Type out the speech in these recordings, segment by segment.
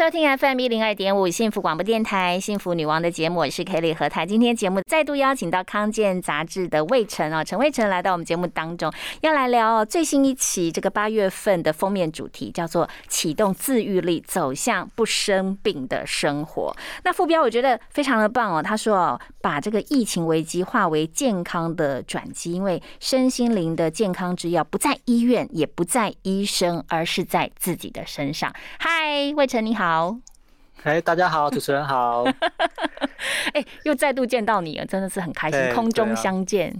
收听 FM 一零二点五幸福广播电台幸福女王的节目，我是 Kelly 何台。今天节目再度邀请到康健杂志的魏晨哦，陈魏晨来到我们节目当中，要来聊最新一期这个八月份的封面主题，叫做“启动自愈力，走向不生病的生活”。那副标我觉得非常的棒哦，他说哦，把这个疫情危机化为健康的转机，因为身心灵的健康之药不在医院，也不在医生，而是在自己的身上。嗨，魏晨你好。好，哎，大家好，主持人好，哎，又再度见到你了，真的是很开心，空中相见，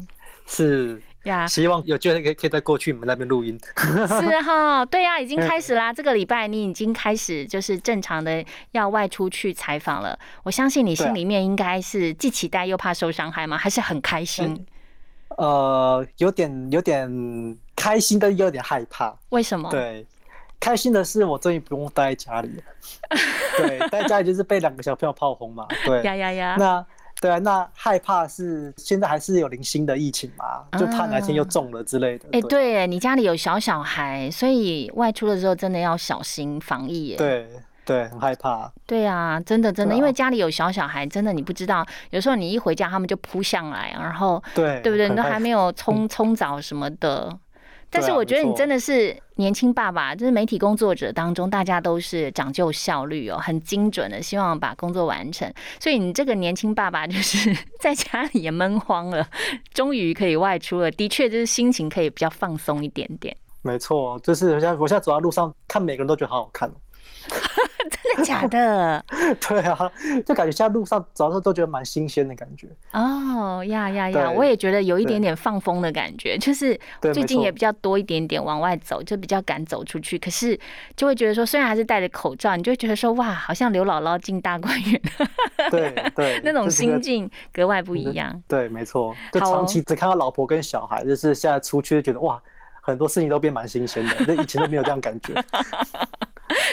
是。呀，希望有机会可以可以再过去你们那边录音，是哈，对呀，已经 开始啦，这个礼拜你已经开始就是正常的要外出去采访了，我相信你心里面应该是既期待又怕受伤害吗？还是很开心？呃，有点有点开心，但有点害怕，为什么？对。开心的是，我终于不用待在家里了。对，待在家里就是被两个小朋友炮轰嘛。对呀呀呀！那对啊，那害怕是现在还是有零星的疫情嘛？就怕哪天又中了之类的。哎，对你家里有小小孩，所以外出的时候真的要小心防疫。对对，很害怕。对啊，真的真的，因为家里有小小孩，真的你不知道，有时候你一回家，他们就扑上来，然后对对不对？你都还没有冲冲澡什么的。但是我觉得你真的是年轻爸爸，就是媒体工作者当中，大家都是讲究效率哦，很精准的，希望把工作完成。所以你这个年轻爸爸就是 在家里也闷慌了，终于可以外出了，的确就是心情可以比较放松一点点。没错，就是我现在我现在走在路上，看每个人都觉得好好看。真的假的？对啊，就感觉现在路上走的时候都觉得蛮新鲜的感觉。哦呀呀呀！我也觉得有一点点放风的感觉，就是最近也比较多一点点往外走，就比较敢走出去。可是就会觉得说，虽然还是戴着口罩，你就会觉得说，哇，好像刘姥姥进大观园。对对，那种心境格外不一样。对，没错。就长期只看到老婆跟小孩，就是现在出去就觉得哇，很多事情都变蛮新鲜的，那以前都没有这样感觉。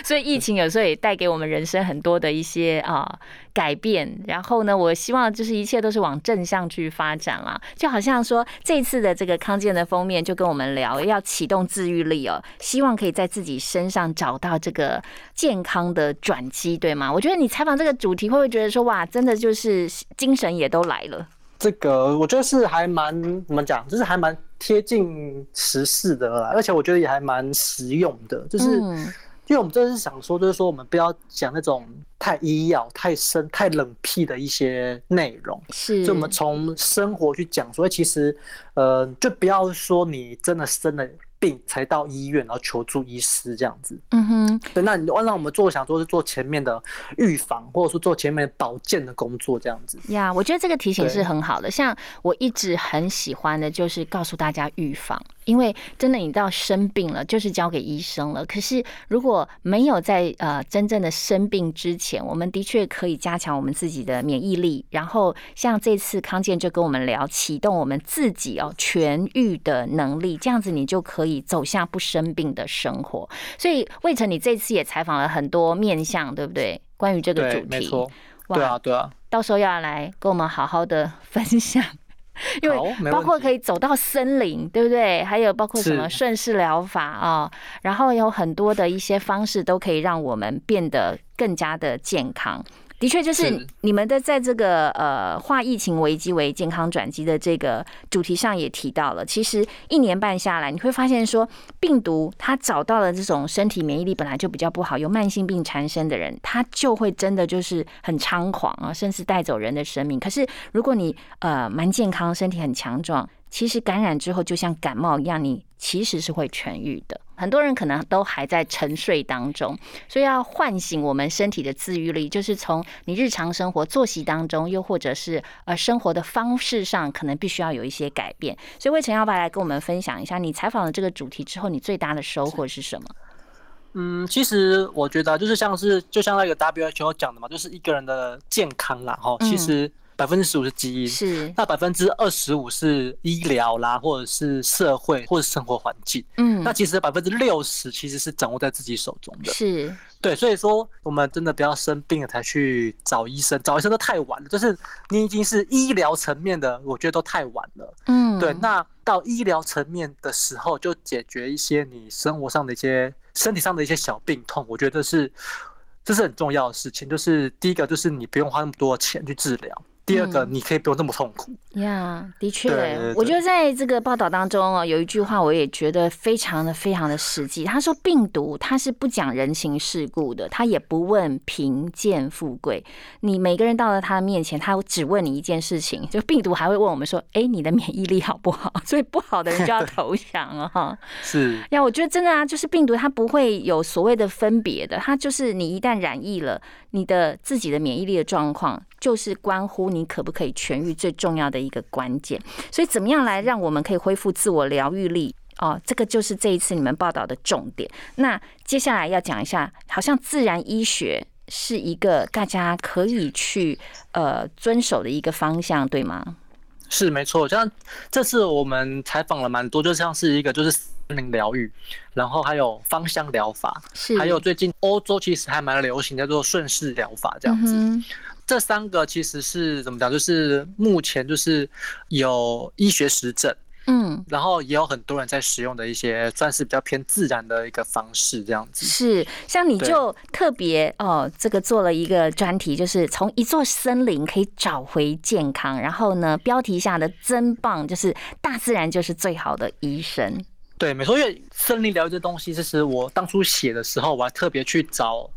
所以疫情有时候也带给我们人生很多的一些啊改变。然后呢，我希望就是一切都是往正向去发展啦。就好像说这次的这个康健的封面就跟我们聊要启动自愈力哦，希望可以在自己身上找到这个健康的转机，对吗？我觉得你采访这个主题会不会觉得说哇，真的就是精神也都来了？这个我觉得是还蛮怎么讲，就是还蛮贴近时事的啦，而且我觉得也还蛮实用的，就是。因为我们真的是想说，就是说我们不要讲那种太医药、太深、太冷僻的一些内容，是，就我们从生活去讲，所以其实，呃，就不要说你真的生了。病才到医院，然后求助医师这样子。嗯哼，对，那你让我们做，想做是做前面的预防，或者说做前面保健的工作这样子。呀，我觉得这个提醒是很好的。像我一直很喜欢的，就是告诉大家预防，因为真的你到生病了，就是交给医生了。可是如果没有在呃真正的生病之前，我们的确可以加强我们自己的免疫力。然后像这次康健就跟我们聊，启动我们自己哦痊愈的能力，这样子你就可以。走向不生病的生活，所以魏晨，你这次也采访了很多面向，对不对？关于这个主题，没错，对啊，对啊，到时候要来跟我们好好的分享，因为包括可以走到森林，对不对？还有包括什么顺势疗法啊，然后有很多的一些方式都可以让我们变得更加的健康。的确，就是你们的在这个呃化疫情危机为健康转机的这个主题上也提到了，其实一年半下来，你会发现说，病毒它找到了这种身体免疫力本来就比较不好、有慢性病缠身的人，他就会真的就是很猖狂啊，甚至带走人的生命。可是如果你呃蛮健康、身体很强壮，其实感染之后就像感冒一样，你其实是会痊愈的。很多人可能都还在沉睡当中，所以要唤醒我们身体的自愈力，就是从你日常生活作息当中，又或者是呃生活的方式上，可能必须要有一些改变。所以魏晨要不要来跟我们分享一下，你采访了这个主题之后，你最大的收获是什么？嗯，其实我觉得就是像是就像那个 WHO 讲的嘛，就是一个人的健康啦，哈，其实百分之十五是基因，是那百分之二十五是医疗啦，或者是社会或者生活环境。嗯，那其实百分之六十其实是掌握在自己手中的。是，对，所以说我们真的不要生病了才去找医生，找医生都太晚了。就是你已经是医疗层面的，我觉得都太晚了。嗯，对，那到医疗层面的时候，就解决一些你生活上的一些、身体上的一些小病痛，我觉得是这是很重要的事情。就是第一个，就是你不用花那么多钱去治疗。第二个，你可以不用那么痛苦。呀，的确，我觉得在这个报道当中哦，有一句话我也觉得非常的非常的实际。他说，病毒它是不讲人情世故的，他也不问贫贱富贵。你每个人到了他的面前，他只问你一件事情，就病毒还会问我们说：“哎，你的免疫力好不好？”所以不好的人就要投降 了哈。是呀，我觉得真的啊，就是病毒它不会有所谓的分别的，它就是你一旦染疫了，你的自己的免疫力的状况。就是关乎你可不可以痊愈最重要的一个关键，所以怎么样来让我们可以恢复自我疗愈力哦？这个就是这一次你们报道的重点。那接下来要讲一下，好像自然医学是一个大家可以去呃遵守的一个方向，对吗？是没错，像这次我们采访了蛮多，就像是一个就是森林疗愈，然后还有芳香疗法，是还有最近欧洲其实还蛮流行叫做顺势疗法这样子。这三个其实是怎么讲？就是目前就是有医学实证，嗯，然后也有很多人在使用的一些算是比较偏自然的一个方式，这样子。是，像你就特别哦，这个做了一个专题，就是从一座森林可以找回健康。然后呢，标题下的真棒，就是大自然就是最好的医生。对，没错，因为森林疗愈这东西，其实我当初写的时候，我还特别去找。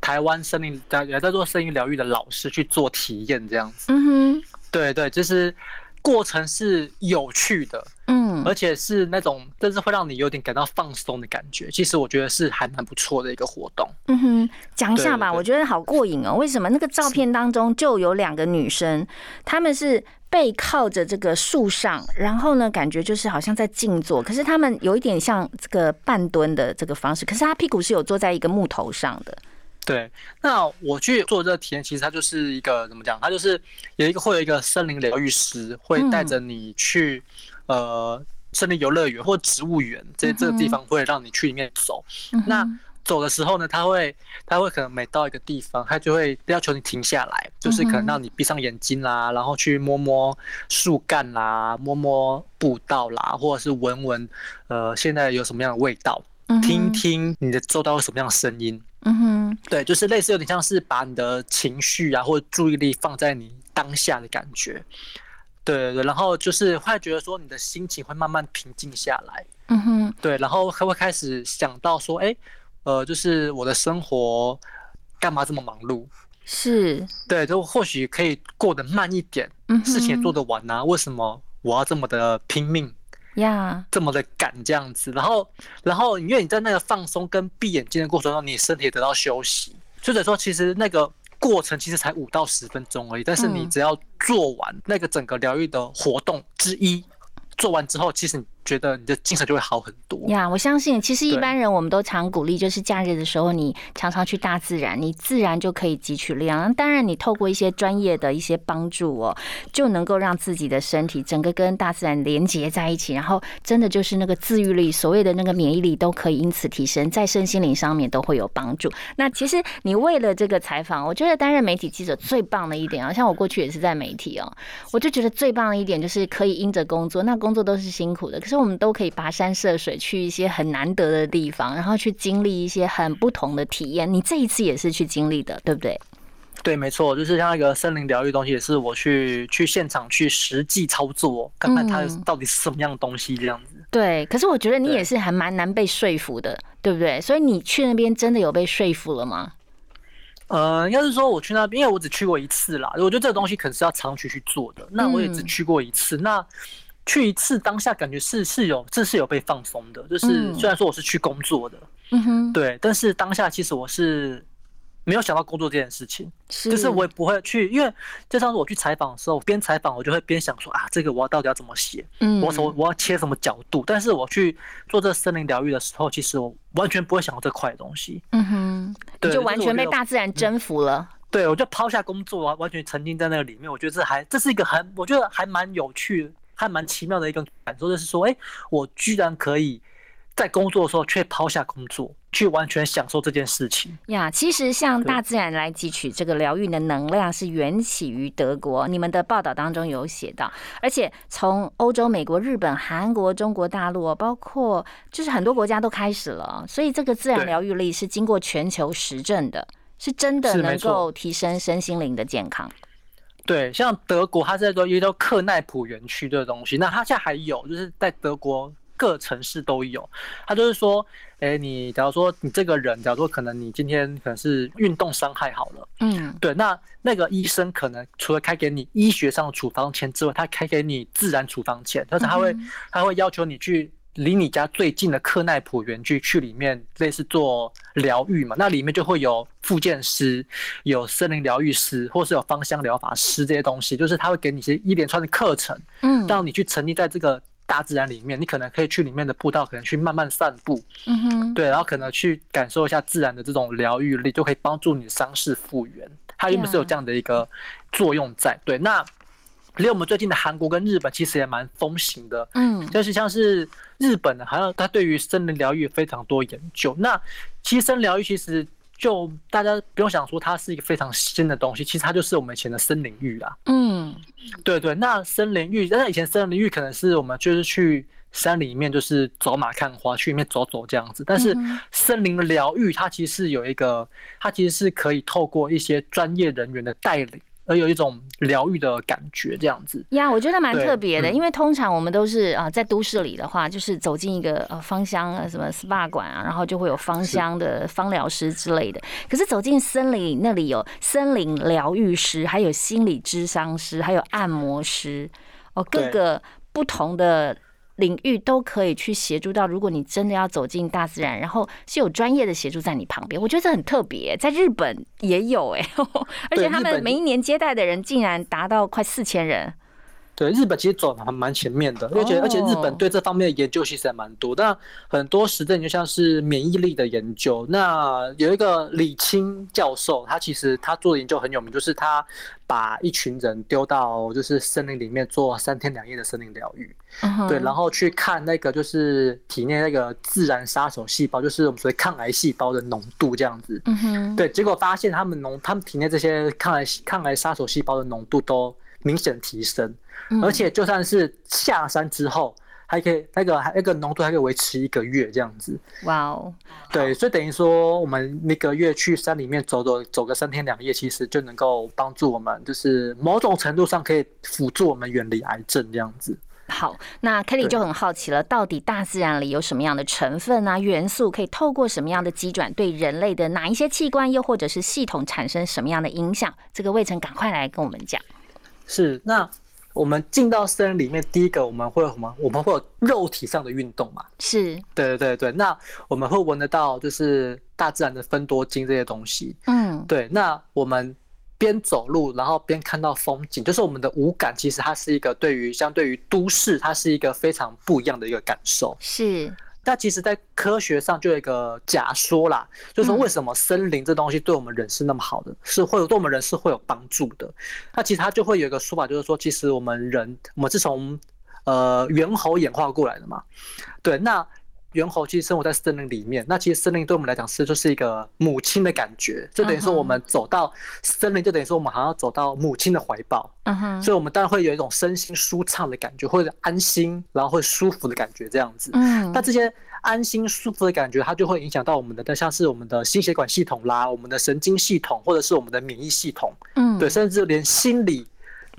台湾森林在也在做声音疗愈的老师去做体验，这样子。嗯哼，对对，就是过程是有趣的，嗯，而且是那种，真是会让你有点感到放松的感觉。其实我觉得是还蛮不错的一个活动。嗯哼，讲一下吧，我觉得好过瘾哦。为什么那个照片当中就有两个女生，她们是背靠着这个树上，然后呢，感觉就是好像在静坐，可是她们有一点像这个半蹲的这个方式，可是她屁股是有坐在一个木头上的。对，那我去做这个体验，其实它就是一个怎么讲？它就是有一个会有一个森林疗愈师会带着你去呃森林游乐园或植物园这这个地方，会让你去里面走。那走的时候呢，他会他会可能每到一个地方，他就会要求你停下来，就是可能让你闭上眼睛啦，然后去摸摸树干啦，摸摸步道啦，或者是闻闻呃现在有什么样的味道，听听你的周到有什么样的声音。嗯哼，对，就是类似有点像是把你的情绪啊，或者注意力放在你当下的感觉，对对对，然后就是会觉得说你的心情会慢慢平静下来，嗯哼，对，然后还会开始想到说，哎，呃，就是我的生活干嘛这么忙碌？是，对，就或许可以过得慢一点，事情也做得完啊，为什么我要这么的拼命？呀，这么的赶这样子，然后，然后，因为你在那个放松跟闭眼睛的过程中，你身体得到休息，所以说，其实那个过程其实才五到十分钟而已，但是你只要做完那个整个疗愈的活动之一，做完之后，其实。觉得你的精神就会好很多呀！我相信，其实一般人我们都常鼓励，就是假日的时候，你常常去大自然，你自然就可以汲取力量。当然，你透过一些专业的一些帮助哦，就能够让自己的身体整个跟大自然连接在一起，然后真的就是那个自愈力，所谓的那个免疫力都可以因此提升，在身心灵上面都会有帮助。那其实你为了这个采访，我觉得担任媒体记者最棒的一点啊，像我过去也是在媒体哦，我就觉得最棒的一点就是可以因着工作，那工作都是辛苦的，可是。我们都可以跋山涉水去一些很难得的地方，然后去经历一些很不同的体验。你这一次也是去经历的，对不对？对，没错，就是像那个森林疗愈东西，也是我去去现场去实际操作，看看它到底是什么样的东西这样子。对，可是我觉得你也是还蛮难被说服的，对不对？所以你去那边真的有被说服了吗？呃，应该是说我去那边，因为我只去过一次啦。我觉得这个东西可能是要长期去做的，那我也只去过一次，那。去一次当下感觉是是有这是有被放松的，就是虽然说我是去工作的，嗯哼，对，但是当下其实我是没有想到工作这件事情，就是我也不会去，因为就像是我去采访的时候，边采访我就会边想说啊，这个我要到底要怎么写，嗯，我我我要切什么角度，但是我去做这森林疗愈的时候，其实我完全不会想到这块东西，嗯哼，就完全被大自然征服了。对，我就抛下工作啊，完全沉浸在那个里面。我觉得这还这是一个很，我觉得还蛮有趣、还蛮奇妙的一个感受，就是说，哎，我居然可以在工作的时候却抛下工作。去完全享受这件事情呀！其实向大自然来汲取这个疗愈的能量，是缘起于德国。你们的报道当中有写到，而且从欧洲、美国、日本、韩国、中国大陆，包括就是很多国家都开始了。所以这个自然疗愈力是经过全球实证的，是真的能够提升身心灵的健康。对，像德国，它在做一个叫克奈普园区的东西，那它现在还有，就是在德国。各城市都有，它就是说，哎，你假如说你这个人，假如说可能你今天可能是运动伤害好了，嗯，对，那那个医生可能除了开给你医学上的处方签之外，他开给你自然处方签，但是他会他会要求你去离你家最近的克奈普园区去里面类似做疗愈嘛，那里面就会有复健师、有森林疗愈师，或是有芳香疗法师这些东西，就是他会给你一些一连串的课程，嗯，让你去沉浸在这个。大自然里面，你可能可以去里面的步道，可能去慢慢散步，嗯哼，对，然后可能去感受一下自然的这种疗愈力，就可以帮助你伤势复原。它原本是有这样的一个作用在。对，那离我们最近的韩国跟日本其实也蛮风行的，嗯，就是像是日本的，好像他对于森林疗愈非常多研究。那其实森疗愈其实。就大家不用想说它是一个非常新的东西，其实它就是我们以前的森林浴啦。嗯，对对，那森林浴，那以前森林浴可能是我们就是去山里面就是走马看花，去里面走走这样子。但是森林疗愈它其实是有一个，它其实是可以透过一些专业人员的带领。而有一种疗愈的感觉，这样子呀，我觉得蛮特别的。因为通常我们都是啊，在都市里的话，就是走进一个呃芳香啊什么 SPA 馆啊，然后就会有芳香的芳疗师之类的。可是走进森林，那里有森林疗愈师，还有心理咨商师，还有按摩师哦，各个不同的。领域都可以去协助到。如果你真的要走进大自然，然后是有专业的协助在你旁边，我觉得这很特别。在日本也有哎，而且他们每一年接待的人竟然达到快四千人。对，日本其实走的还蛮前面的，而且而且日本对这方面的研究其实还蛮多。那很多实证就像是免疫力的研究，那有一个李清教授，他其实他做的研究很有名，就是他把一群人丢到就是森林里面做三天两夜的森林疗愈，对，然后去看那个就是体内那个自然杀手细胞，就是我们所谓抗癌细胞的浓度这样子。嗯哼，对，结果发现他们浓，他们体内这些抗癌抗癌杀手细胞的浓度都明显提升。而且就算是下山之后，还可以那个还那个浓度还可以维持一个月这样子。哇哦，对，所以等于说我们那个月去山里面走走走个三天两夜，其实就能够帮助我们，就是某种程度上可以辅助我们远离癌症这样子。好，那 Kelly 就很好奇了，到底大自然里有什么样的成分啊元素，可以透过什么样的机转对人类的哪一些器官又或者是系统产生什么样的影响？这个魏晨赶快来跟我们讲。是那。我们进到森林里面，第一个我们会有什么？我们会有肉体上的运动嘛？是，对对对对。那我们会闻得到，就是大自然的分多精这些东西。嗯，对。那我们边走路，然后边看到风景，就是我们的五感，其实它是一个对于相对于都市，它是一个非常不一样的一个感受。是。那其实，在科学上就有一个假说啦，就是说为什么森林这东西对我们人是那么好的，是会有对我们人是会有帮助的。那其实它就会有一个说法，就是说，其实我们人，我们是从呃猿猴演化过来的嘛。对，那。猿猴其实生活在森林里面，那其实森林对我们来讲是就是一个母亲的感觉，就等于说我们走到森林，就等于说我们好像走到母亲的怀抱，嗯哼，所以我们当然会有一种身心舒畅的感觉，或者安心，然后会舒服的感觉这样子，嗯，那这些安心舒服的感觉，它就会影响到我们的，像是我们的心血管系统啦，我们的神经系统，或者是我们的免疫系统，嗯，对，甚至连心理。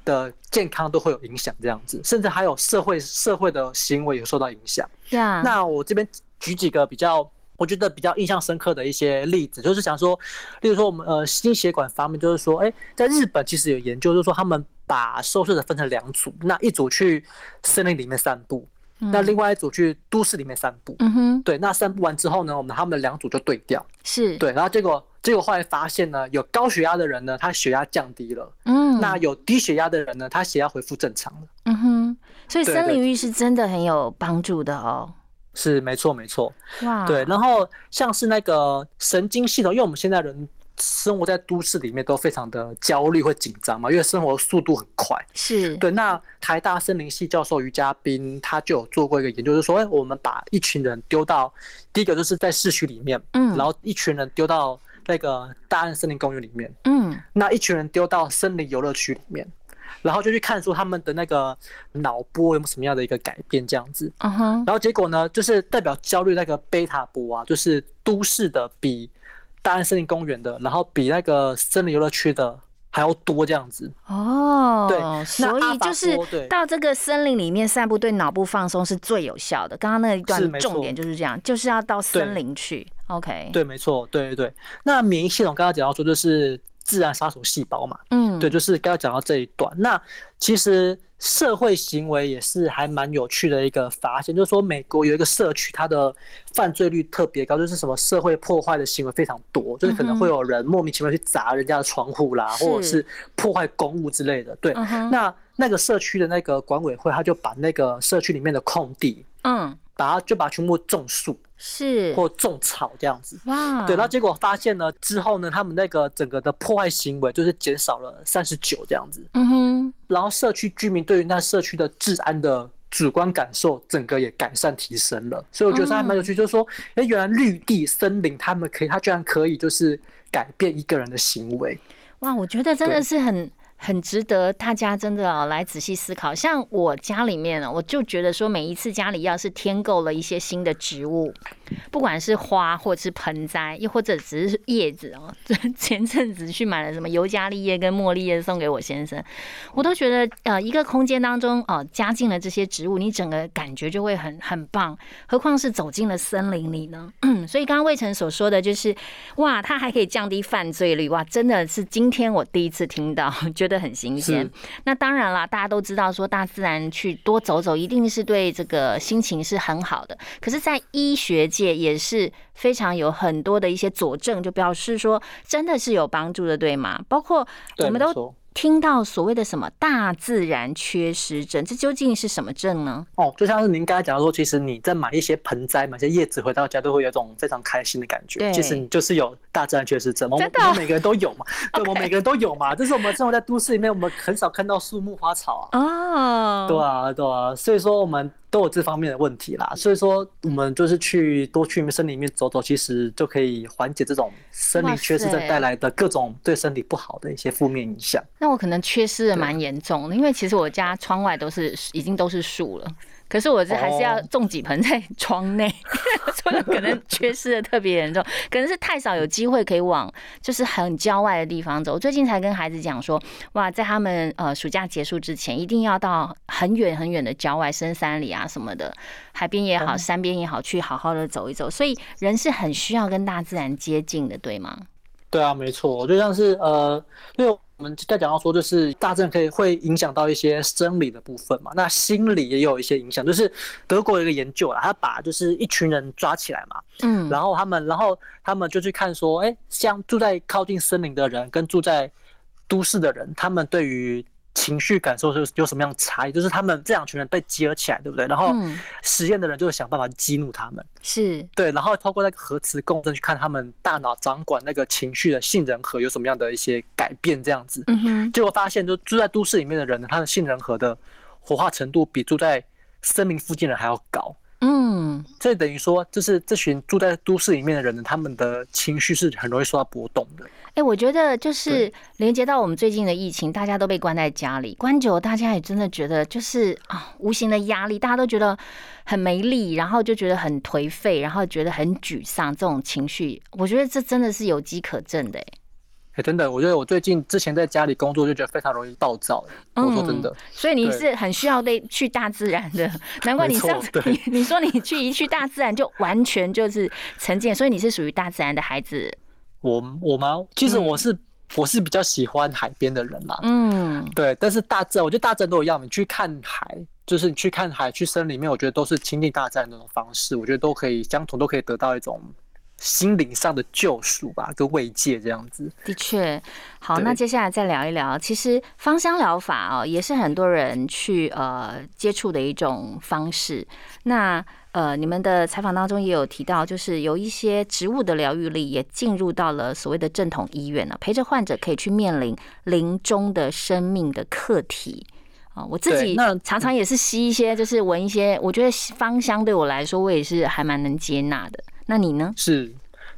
的健康都会有影响，这样子，甚至还有社会社会的行为有受到影响。对啊，那我这边举几个比较，我觉得比较印象深刻的一些例子，就是想说，例如说我们呃心血管方面，就是说，哎，在日本其实有研究，就是说他们把受试者分成两组，那一组去森林里面散步，那另外一组去都市里面散步。嗯哼，对，那散步完之后呢，我们他们两组就对调，是对，然后结果。结果后来发现呢，有高血压的人呢，他血压降低了。嗯，那有低血压的人呢，他血压恢复正常了。嗯哼，所以森林浴是真的很有帮助的哦。是，没错，没错。哇，对。然后像是那个神经系统，因为我们现在人生活在都市里面都非常的焦虑或紧张嘛，因为生活速度很快。是对。那台大森林系教授于嘉宾他就有做过一个研究，就是说，哎，我们把一群人丢到第一个就是在市区里面，嗯，然后一群人丢到那个大安森林公园里面，嗯，那一群人丢到森林游乐区里面。然后就去看出他们的那个脑波有什么样的一个改变，这样子。嗯哼。然后结果呢，就是代表焦虑那个贝塔波啊，就是都市的比大安森林公园的，然后比那个森林游乐区的还要多这样子。哦。对。所以就是到这个森林里面散步，对脑部放松是最有效的。刚刚那一段重点就是这样，就是要到森林去。OK。对，没错。对对对。那免疫系统刚刚讲到说，就是。自然杀手细胞嘛，嗯，对，就是刚刚讲到这一段。那其实社会行为也是还蛮有趣的一个发现，就是说美国有一个社区，它的犯罪率特别高，就是什么社会破坏的行为非常多，就是可能会有人莫名其妙去砸人家的窗户啦，或者是破坏公物之类的。对，那那个社区的那个管委会，他就把那个社区里面的空地，嗯，把它就把它全部种树。是。或种草这样子。哇，对，然后结果发现呢之后呢，他们那个整个的破坏行为就是减少了三十九这样子，嗯哼，然后社区居民对于那社区的治安的主观感受，整个也改善提升了，所以我觉得还蛮有趣，就是说，哎，原来绿地森林他们可以，他居然可以就是改变一个人的行为，哇，我觉得真的是很。很值得大家真的来仔细思考。像我家里面呢，我就觉得说，每一次家里要是添购了一些新的植物，不管是花或者是盆栽，又或者只是叶子哦，前阵子去买了什么尤加利叶跟茉莉叶送给我先生，我都觉得呃，一个空间当中哦，加进了这些植物，你整个感觉就会很很棒。何况是走进了森林里呢？所以刚刚魏晨所说的就是，哇，它还可以降低犯罪率，哇，真的是今天我第一次听到，觉得。的很新鲜，那当然啦，大家都知道说大自然去多走走，一定是对这个心情是很好的。可是，在医学界也是非常有很多的一些佐证，就表示说真的是有帮助的，对吗？包括我们都。听到所谓的什么大自然缺失症，这究竟是什么症呢？哦，就像是您刚才讲说，其实你在买一些盆栽、买些叶子回到家，都会有一种非常开心的感觉。其实你就是有大自然缺失症，我们每个人都有嘛。对，我们每个人都有嘛。这是我们生活在都市里面，我们很少看到树木花草啊。哦，对啊，对啊。所以说我们。都有这方面的问题啦，所以说我们就是去多去森林里面走走，其实就可以缓解这种森林缺失症带来的各种对身体不好的一些负面影响。那我可能缺失的蛮严重的，因为其实我家窗外都是已经都是树了。可是我这还是要种几盆在窗内，所以可能缺失的特别严重，可能是太少有机会可以往就是很郊外的地方走。最近才跟孩子讲说，哇，在他们呃暑假结束之前，一定要到很远很远的郊外深山里啊什么的，海边也好，山边也好，去好好的走一走。所以人是很需要跟大自然接近的，对吗？对啊，没错，我就像是呃，因为。我们在讲到说，就是大自然可以会影响到一些生理的部分嘛，那心理也有一些影响。就是德国有一个研究啦，他把就是一群人抓起来嘛，嗯，然后他们，然后他们就去看说，哎，像住在靠近森林的人跟住在都市的人，他们对于情绪感受是有什么样的差异？就是他们这两群人被集合起来，对不对？然后实验的人就会想办法激怒他们，是对，然后透过那个核磁共振去看他们大脑掌管那个情绪的杏仁核有什么样的一些改变，这样子。嗯哼。结果发现，就住在都市里面的人呢，他的杏仁核的活化程度比住在森林附近的人还要高。嗯，这等于说，就是这群住在都市里面的人呢，他们的情绪是很容易受到波动的。哎，我觉得就是连接到我们最近的疫情，大家都被关在家里，关久，大家也真的觉得就是啊，无形的压力，大家都觉得很没力，然后就觉得很颓废，然后觉得很沮丧，这种情绪，我觉得这真的是有机可证的。哎，真的，我觉得我最近之前在家里工作就觉得非常容易暴躁。我说真的，所以你是很需要得去大自然的，难怪你上次你你说你去一去大自然就完全就是沉浸，所以你是属于大自然的孩子。我我吗？其实我是我是比较喜欢海边的人啦。嗯，对。但是大自然，我觉得大自然都一样。你去看海，就是你去看海，去森林里面，我觉得都是亲近大自然那种方式。我觉得都可以相同，都可以得到一种心灵上的救赎吧，跟慰藉这样子。的确，好。那接下来再聊一聊，其实芳香疗法哦，也是很多人去呃接触的一种方式。那呃，你们的采访当中也有提到，就是有一些植物的疗愈力也进入到了所谓的正统医院了，陪着患者可以去面临临终的生命的课题啊。我自己常常也是吸一些，就是闻一些，我觉得芳香对我来说，我也是还蛮能接纳的。那你呢？是，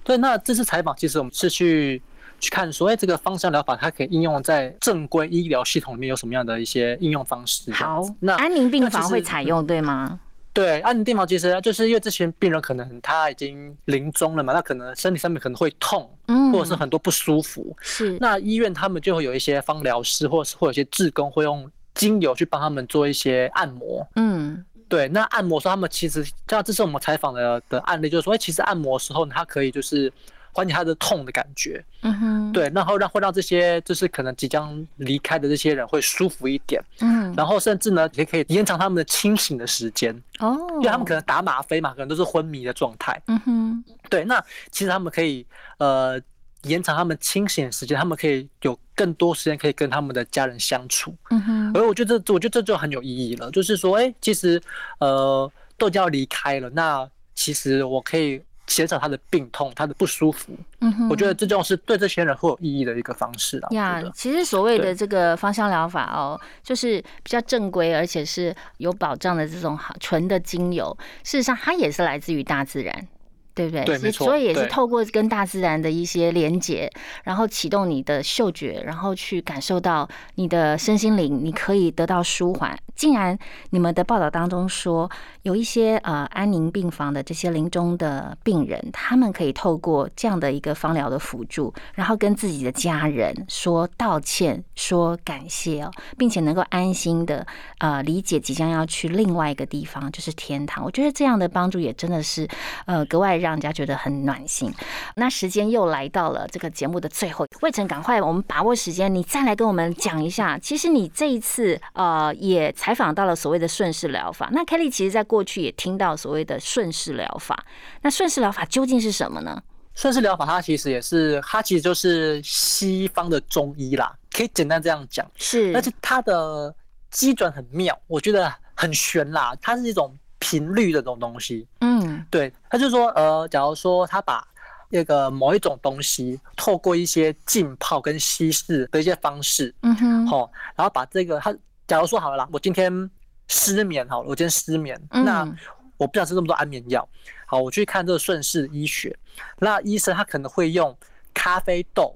对。那这次采访其实我们是去。去看所谓这个芳香疗法，它可以应用在正规医疗系统里面有什么样的一些应用方式？好，那安宁病房会采用对吗？对，安宁病房其实就是因为这些病人可能他已经临终了嘛，那可能身体上面可能会痛，嗯，或者是很多不舒服。是，那医院他们就会有一些芳疗师，或者是会有一些志工会用精油去帮他们做一些按摩。嗯，对，那按摩时候他们其实像这是我们采访的的案例，就是说，其实按摩时候它可以就是。缓解他的痛的感觉，嗯哼，对，然后让会让这些就是可能即将离开的这些人会舒服一点，嗯，然后甚至呢也可以延长他们的清醒的时间，哦，因为他们可能打吗啡嘛，可能都是昏迷的状态，嗯哼，对，那其实他们可以呃延长他们清醒的时间，他们可以有更多时间可以跟他们的家人相处，嗯哼，而我觉得这我觉得这就很有意义了，就是说，哎，其实呃豆要离开了，那其实我可以。减少他的病痛，他的不舒服。嗯哼，我觉得这种是对这些人会有意义的一个方式了。呀，其实所谓的这个芳香疗法哦，就是比较正规，而且是有保障的这种好纯的精油。事实上，它也是来自于大自然。对不对？对，所以也是透过跟大自然的一些连接，然后启动你的嗅觉，然后去感受到你的身心灵，你可以得到舒缓。竟然你们的报道当中说，有一些呃安宁病房的这些临终的病人，他们可以透过这样的一个芳疗的辅助，然后跟自己的家人说道歉、说感谢哦，并且能够安心的呃理解即将要去另外一个地方，就是天堂。我觉得这样的帮助也真的是呃格外。让人家觉得很暖心。那时间又来到了这个节目的最后，魏晨，赶快我们把握时间，你再来跟我们讲一下。其实你这一次呃也采访到了所谓的顺势疗法。那 Kelly 其实在过去也听到所谓的顺势疗法。那顺势疗法究竟是什么呢？顺势疗法它其实也是，它其实就是西方的中医啦，可以简单这样讲。是，但是它的基准很妙，我觉得很玄啦。它是一种。频率的这种东西，嗯，对，他就说，呃，假如说他把那个某一种东西透过一些浸泡跟稀释的一些方式，嗯哼，好，然后把这个他，假如说好了啦，我今天失眠，好了，我今天失眠，那我不想吃那么多安眠药，好，我去看这个顺势医学，那医生他可能会用咖啡豆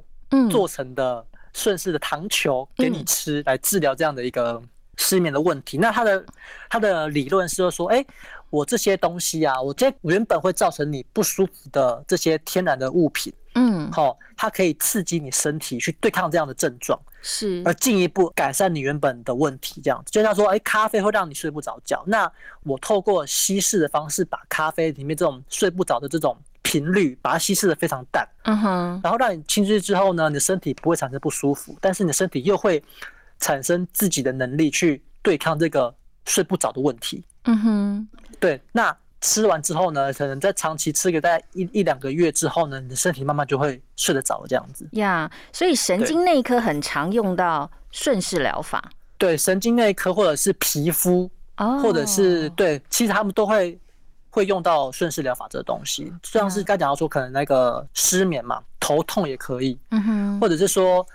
做成的顺势的糖球给你吃，来治疗这样的一个。失眠的问题，那他的他的理论是说，哎，我这些东西啊，我这原本会造成你不舒服的这些天然的物品，嗯，好，它可以刺激你身体去对抗这样的症状，是，而进一步改善你原本的问题，这样子。就像说，哎，咖啡会让你睡不着觉，那我透过稀释的方式，把咖啡里面这种睡不着的这种频率，把它稀释的非常淡，嗯哼，然后让你清去之后呢，你的身体不会产生不舒服，但是你的身体又会。产生自己的能力去对抗这个睡不着的问题。嗯哼，对。那吃完之后呢？可能在长期吃个大概一一两个月之后呢，你的身体慢慢就会睡得着这样子。呀，所以神经内科很常用到顺势疗法。对，神经内科或者是皮肤，或者是对，其实他们都会会用到顺势疗法这个东西。像是刚讲到说，可能那个失眠嘛，头痛也可以。嗯哼，或者是说。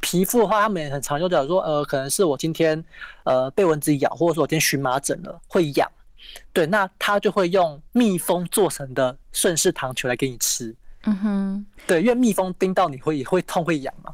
皮肤的话，他们也很常用，讲说，呃，可能是我今天，呃，被蚊子咬，或者说我今天荨麻疹了，会痒，对，那他就会用蜜蜂做成的顺势糖球来给你吃，嗯哼，对，因为蜜蜂叮到你会会痛会痒嘛，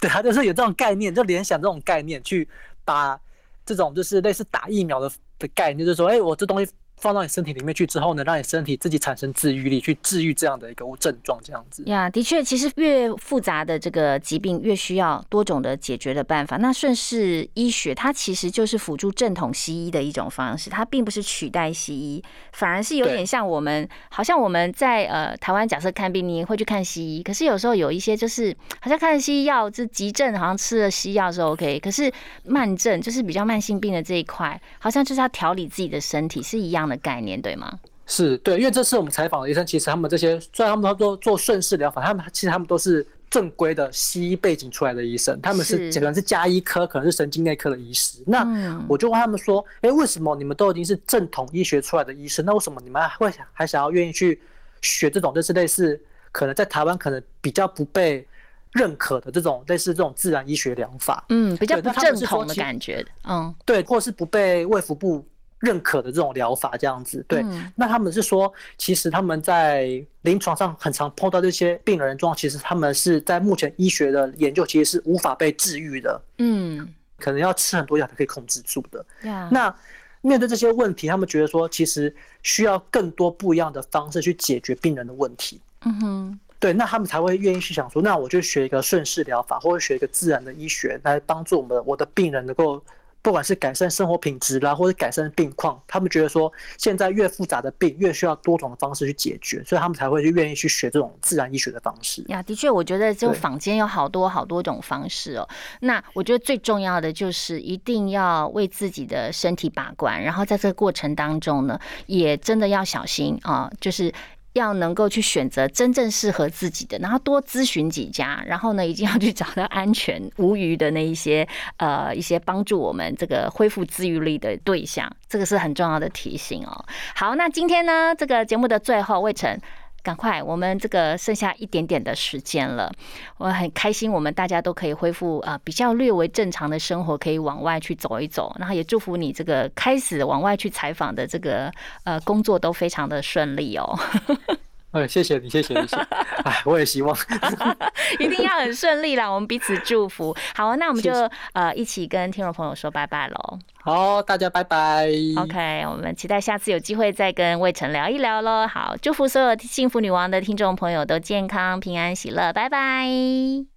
对，他就是有这种概念，就联想这种概念去把这种就是类似打疫苗的的概念，就是说，哎，我这东西。放到你身体里面去之后呢，让你身体自己产生治愈力，去治愈这样的一个症状，这样子。呀，的确，其实越复杂的这个疾病，越需要多种的解决的办法。那顺势医学，它其实就是辅助正统西医的一种方式，它并不是取代西医，反而是有点像我们，好像我们在呃台湾假设看病，你会去看西医，可是有时候有一些就是好像看西医药，这急症好像吃了西药是 OK，可是慢症就是比较慢性病的这一块，好像就是要调理自己的身体是一样。的概念对吗？是对，因为这次我们采访的医生，其实他们这些虽然他们都做做顺势疗法，他们其实他们都是正规的西医背景出来的医生，他们是可能是加医科，可能是神经内科的医师。那我就问他们说：“哎，为什么你们都已经是正统医学出来的医生，那为什么你们会还想要愿意去学这种就是类似可能在台湾可能比较不被认可的这种类似这种自然医学疗法？嗯，比较不正统的感觉。嗯，对，或是不被卫福部。”认可的这种疗法这样子，对，那他们是说，其实他们在临床上很常碰到这些病人状况，其实他们是在目前医学的研究，其实是无法被治愈的，嗯，可能要吃很多药才可以控制住的。那面对这些问题，他们觉得说，其实需要更多不一样的方式去解决病人的问题。嗯哼，对，那他们才会愿意去想说，那我就学一个顺势疗法，或者学一个自然的医学来帮助我们我的病人能够。不管是改善生活品质啦，或者改善病况，他们觉得说现在越复杂的病越需要多种的方式去解决，所以他们才会去愿意去学这种自然医学的方式。呀，的确，我觉得这个坊间有好多好多种方式哦。那我觉得最重要的就是一定要为自己的身体把关，然后在这个过程当中呢，也真的要小心啊，就是。要能够去选择真正适合自己的，然后多咨询几家，然后呢，一定要去找到安全无虞的那一些呃一些帮助我们这个恢复自愈力的对象，这个是很重要的提醒哦。好，那今天呢，这个节目的最后，魏晨。赶快，我们这个剩下一点点的时间了，我很开心，我们大家都可以恢复啊，比较略微正常的生活，可以往外去走一走，然后也祝福你这个开始往外去采访的这个呃工作都非常的顺利哦。哎，谢谢你，谢谢你，哎，我也希望 一定要很顺利啦，我们彼此祝福。好，那我们就呃一起跟听众朋友说拜拜喽。好，大家拜拜。OK，我们期待下次有机会再跟魏晨聊一聊喽。好，祝福所有幸福女王的听众朋友都健康、平安、喜乐，拜拜。